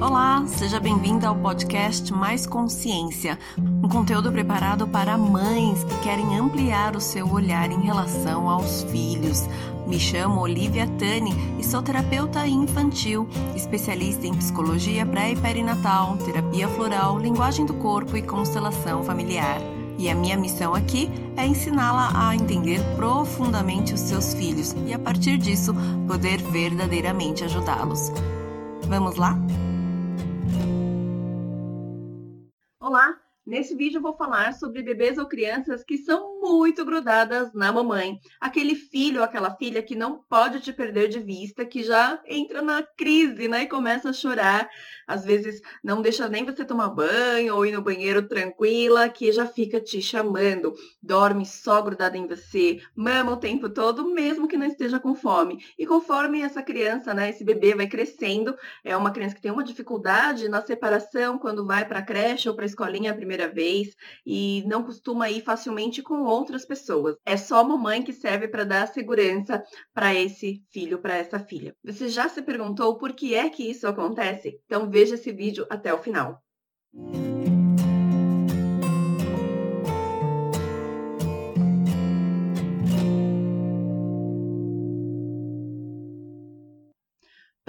Olá, seja bem-vinda ao podcast Mais Consciência, um conteúdo preparado para mães que querem ampliar o seu olhar em relação aos filhos. Me chamo Olivia Tani e sou terapeuta infantil, especialista em psicologia pré e perinatal, terapia floral, linguagem do corpo e constelação familiar. E a minha missão aqui é ensiná-la a entender profundamente os seus filhos e, a partir disso, poder verdadeiramente ajudá-los. Vamos lá? Nesse vídeo eu vou falar sobre bebês ou crianças que são muito grudadas na mamãe. Aquele filho ou aquela filha que não pode te perder de vista, que já entra na crise, né? E começa a chorar. Às vezes não deixa nem você tomar banho ou ir no banheiro tranquila, que já fica te chamando. Dorme só grudada em você, mama o tempo todo, mesmo que não esteja com fome. E conforme essa criança, né, esse bebê vai crescendo, é uma criança que tem uma dificuldade na separação quando vai para a creche ou para a escolinha a primeira vez e não costuma ir facilmente com outras pessoas. É só a mamãe que serve para dar segurança para esse filho, para essa filha. Você já se perguntou por que é que isso acontece? Então veja esse vídeo até o final.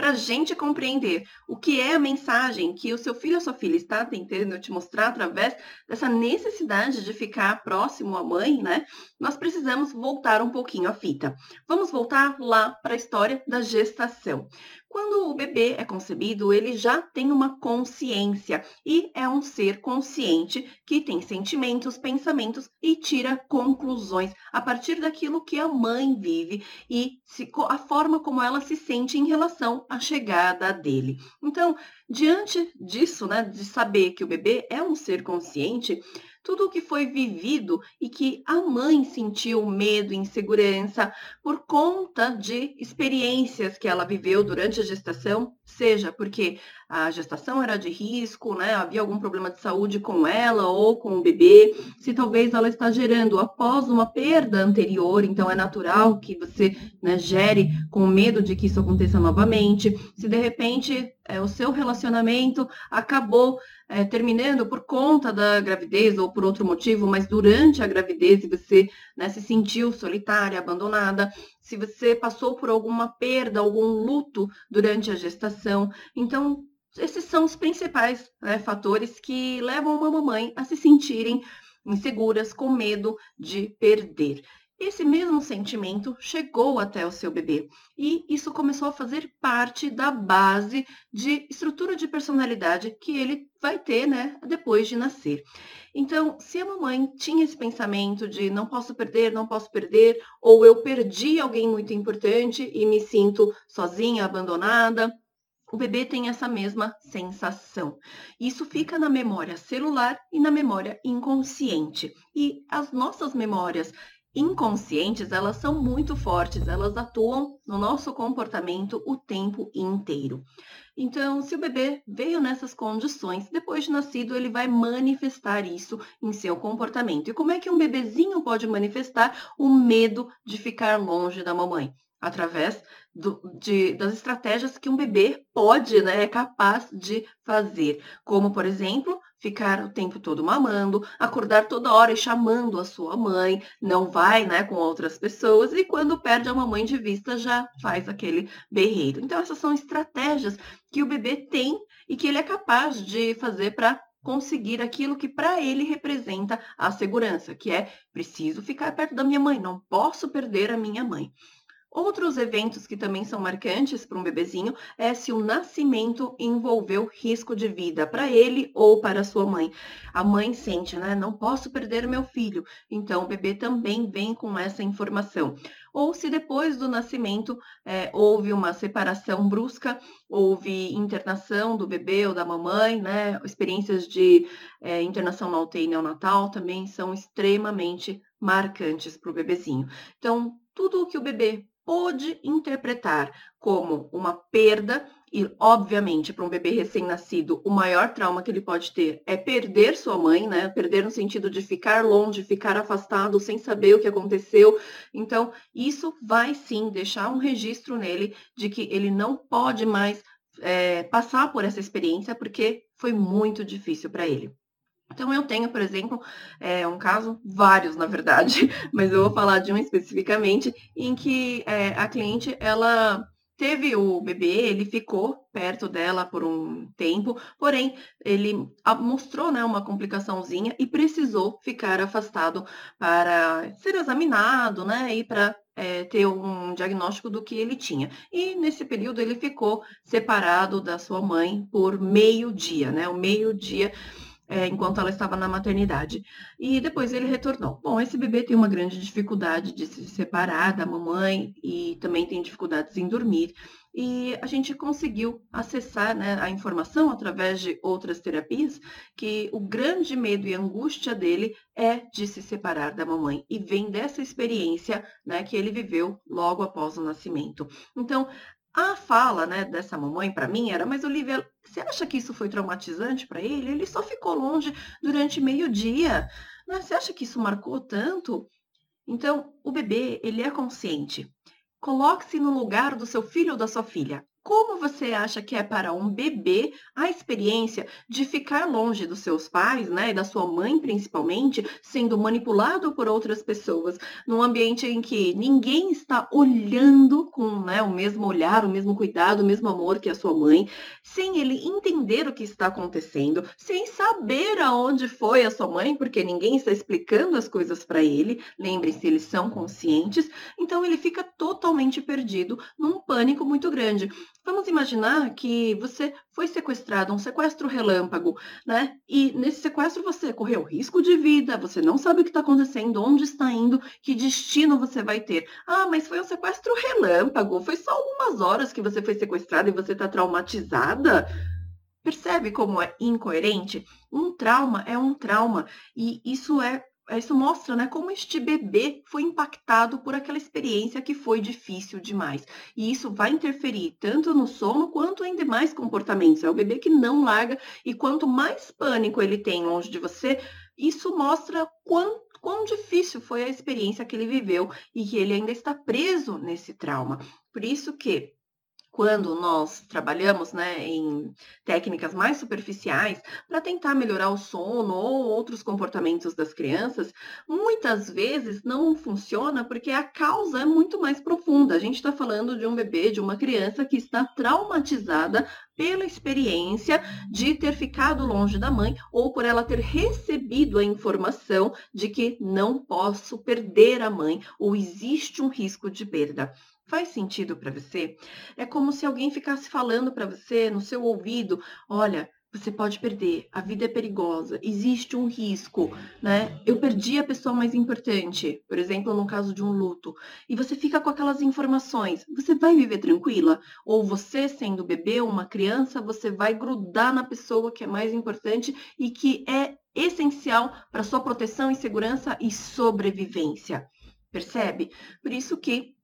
Para a gente compreender o que é a mensagem que o seu filho ou sua filha está tentando te mostrar através dessa necessidade de ficar próximo à mãe, né? Nós precisamos voltar um pouquinho a fita. Vamos voltar lá para a história da gestação. Quando o bebê é concebido, ele já tem uma consciência e é um ser consciente que tem sentimentos, pensamentos e tira conclusões a partir daquilo que a mãe vive e se, a forma como ela se sente em relação à chegada dele. Então, diante disso, né, de saber que o bebê é um ser consciente, tudo o que foi vivido e que a mãe sentiu medo, insegurança por conta de experiências que ela viveu durante a gestação, seja porque a gestação era de risco, né? Havia algum problema de saúde com ela ou com o bebê, se talvez ela está gerando após uma perda anterior, então é natural que você né, gere com medo de que isso aconteça novamente. Se de repente é, o seu relacionamento acabou é, terminando por conta da gravidez ou por outro motivo, mas durante a gravidez você né, se sentiu solitária, abandonada, se você passou por alguma perda, algum luto durante a gestação, então esses são os principais né, fatores que levam uma mamãe a se sentirem inseguras, com medo de perder. Esse mesmo sentimento chegou até o seu bebê e isso começou a fazer parte da base de estrutura de personalidade que ele vai ter, né, depois de nascer. Então, se a mamãe tinha esse pensamento de não posso perder, não posso perder, ou eu perdi alguém muito importante e me sinto sozinha, abandonada, o bebê tem essa mesma sensação. Isso fica na memória celular e na memória inconsciente. E as nossas memórias inconscientes, elas são muito fortes, elas atuam no nosso comportamento o tempo inteiro. Então, se o bebê veio nessas condições, depois de nascido, ele vai manifestar isso em seu comportamento. E como é que um bebezinho pode manifestar o medo de ficar longe da mamãe? através do, de, das estratégias que um bebê pode, né, é capaz de fazer, como, por exemplo, ficar o tempo todo mamando, acordar toda hora e chamando a sua mãe, não vai, né, com outras pessoas, e quando perde a mamãe de vista, já faz aquele berreiro. Então, essas são estratégias que o bebê tem e que ele é capaz de fazer para conseguir aquilo que para ele representa a segurança, que é preciso ficar perto da minha mãe, não posso perder a minha mãe. Outros eventos que também são marcantes para um bebezinho é se o nascimento envolveu risco de vida para ele ou para sua mãe. A mãe sente, né? Não posso perder meu filho. Então, o bebê também vem com essa informação. Ou se depois do nascimento é, houve uma separação brusca, houve internação do bebê ou da mamãe, né? Experiências de é, internação na UTI neonatal também são extremamente marcantes para o bebezinho. Então, tudo o que o bebê pode interpretar como uma perda, e obviamente para um bebê recém-nascido, o maior trauma que ele pode ter é perder sua mãe, né? Perder no sentido de ficar longe, ficar afastado, sem saber o que aconteceu. Então, isso vai sim deixar um registro nele de que ele não pode mais é, passar por essa experiência, porque foi muito difícil para ele. Então, eu tenho, por exemplo, é, um caso, vários na verdade, mas eu vou falar de um especificamente, em que é, a cliente, ela teve o bebê, ele ficou perto dela por um tempo, porém ele mostrou né, uma complicaçãozinha e precisou ficar afastado para ser examinado, né, e para é, ter um diagnóstico do que ele tinha. E nesse período ele ficou separado da sua mãe por meio dia, né, o meio dia é, enquanto ela estava na maternidade. E depois ele retornou. Bom, esse bebê tem uma grande dificuldade de se separar da mamãe e também tem dificuldades em dormir. E a gente conseguiu acessar né, a informação através de outras terapias que o grande medo e angústia dele é de se separar da mamãe e vem dessa experiência né, que ele viveu logo após o nascimento. Então, a fala, né, dessa mamãe para mim era, mas Olivia, você acha que isso foi traumatizante para ele? Ele só ficou longe durante meio dia. Né? Você acha que isso marcou tanto? Então, o bebê, ele é consciente. Coloque-se no lugar do seu filho ou da sua filha. Como você acha que é para um bebê a experiência de ficar longe dos seus pais, né, e da sua mãe principalmente, sendo manipulado por outras pessoas, num ambiente em que ninguém está olhando com né, o mesmo olhar, o mesmo cuidado, o mesmo amor que a sua mãe, sem ele entender o que está acontecendo, sem saber aonde foi a sua mãe, porque ninguém está explicando as coisas para ele. Lembre-se, eles são conscientes, então ele fica totalmente perdido num pânico muito grande. Vamos imaginar que você foi sequestrado, um sequestro relâmpago, né? E nesse sequestro você correu risco de vida, você não sabe o que está acontecendo, onde está indo, que destino você vai ter. Ah, mas foi um sequestro relâmpago, foi só algumas horas que você foi sequestrada e você está traumatizada. Percebe como é incoerente? Um trauma é um trauma e isso é isso mostra né, como este bebê foi impactado por aquela experiência que foi difícil demais. E isso vai interferir tanto no sono quanto em demais comportamentos. É o bebê que não larga, e quanto mais pânico ele tem longe de você, isso mostra quão, quão difícil foi a experiência que ele viveu e que ele ainda está preso nesse trauma. Por isso que quando nós trabalhamos né, em técnicas mais superficiais para tentar melhorar o sono ou outros comportamentos das crianças, muitas vezes não funciona porque a causa é muito mais profunda. A gente está falando de um bebê, de uma criança que está traumatizada pela experiência de ter ficado longe da mãe ou por ela ter recebido a informação de que não posso perder a mãe ou existe um risco de perda. Faz sentido para você? É como se alguém ficasse falando para você no seu ouvido: olha, você pode perder, a vida é perigosa, existe um risco, né? Eu perdi a pessoa mais importante, por exemplo, no caso de um luto, e você fica com aquelas informações, você vai viver tranquila? Ou você, sendo bebê ou uma criança, você vai grudar na pessoa que é mais importante e que é essencial para sua proteção e segurança e sobrevivência. Percebe? Por isso que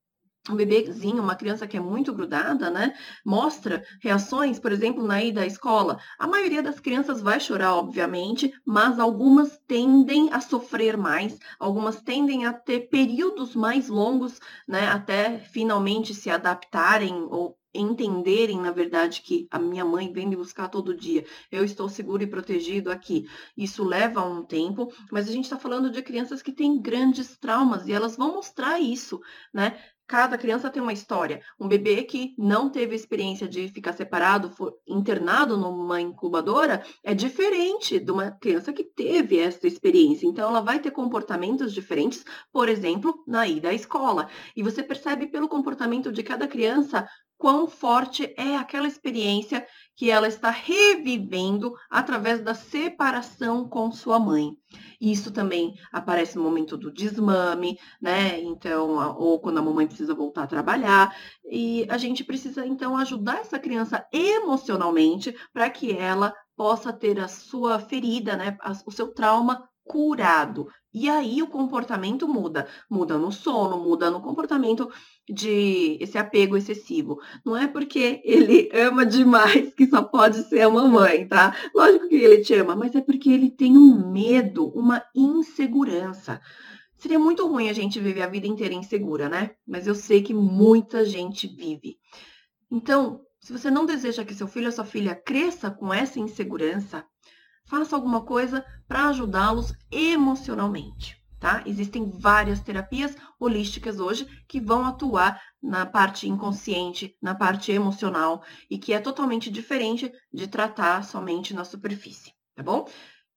um bebezinho, uma criança que é muito grudada, né, mostra reações, por exemplo, na ida à escola. A maioria das crianças vai chorar, obviamente, mas algumas tendem a sofrer mais, algumas tendem a ter períodos mais longos, né, até finalmente se adaptarem ou entenderem, na verdade, que a minha mãe vem me buscar todo dia, eu estou seguro e protegido aqui. Isso leva um tempo, mas a gente está falando de crianças que têm grandes traumas e elas vão mostrar isso, né? Cada criança tem uma história. Um bebê que não teve experiência de ficar separado, internado numa incubadora, é diferente de uma criança que teve essa experiência. Então, ela vai ter comportamentos diferentes, por exemplo, na ida à escola. E você percebe pelo comportamento de cada criança quão forte é aquela experiência que ela está revivendo através da separação com sua mãe. Isso também aparece no momento do desmame, né? Então, ou quando a mamãe precisa voltar a trabalhar. E a gente precisa, então, ajudar essa criança emocionalmente para que ela possa ter a sua ferida, né? O seu trauma curado. E aí o comportamento muda, muda no sono, muda no comportamento de esse apego excessivo. Não é porque ele ama demais que só pode ser a mamãe, tá? Lógico que ele te ama, mas é porque ele tem um medo, uma insegurança. Seria muito ruim a gente viver a vida inteira insegura, né? Mas eu sei que muita gente vive. Então, Se você não deseja que seu filho ou sua filha cresça com essa insegurança, faça alguma coisa para ajudá-los emocionalmente. Tá? Existem várias terapias holísticas hoje que vão atuar na parte inconsciente, na parte emocional e que é totalmente diferente de tratar somente na superfície, tá bom?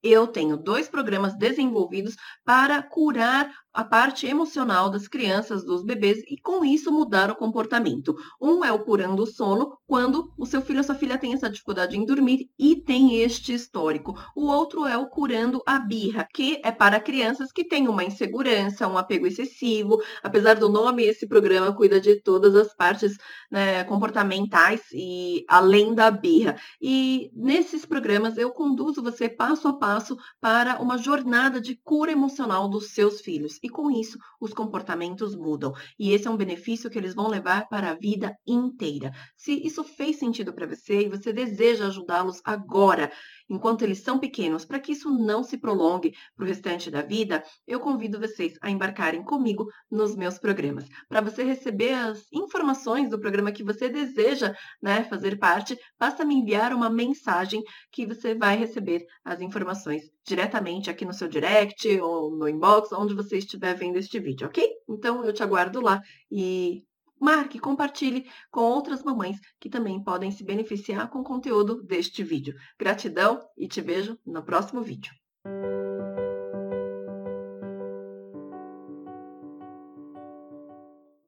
Eu tenho dois programas desenvolvidos para curar a parte emocional das crianças, dos bebês e com isso mudar o comportamento. Um é o curando o sono, quando o seu filho ou sua filha tem essa dificuldade em dormir e tem este histórico. O outro é o curando a birra, que é para crianças que têm uma insegurança, um apego excessivo. Apesar do nome, esse programa cuida de todas as partes né, comportamentais e além da birra. E nesses programas eu conduzo você passo a passo para uma jornada de cura emocional dos seus filhos e com isso os comportamentos mudam. E esse é um benefício que eles vão levar para a vida inteira. Se isso fez sentido para você e você deseja ajudá-los agora, enquanto eles são pequenos, para que isso não se prolongue para o restante da vida, eu convido vocês a embarcarem comigo nos meus programas. Para você receber as informações do programa que você deseja né, fazer parte, basta me enviar uma mensagem que você vai receber as informações diretamente aqui no seu direct ou no inbox, onde você estiver vendo este vídeo, ok? Então eu te aguardo lá e marque, compartilhe com outras mamães que também podem se beneficiar com o conteúdo deste vídeo. Gratidão e te vejo no próximo vídeo.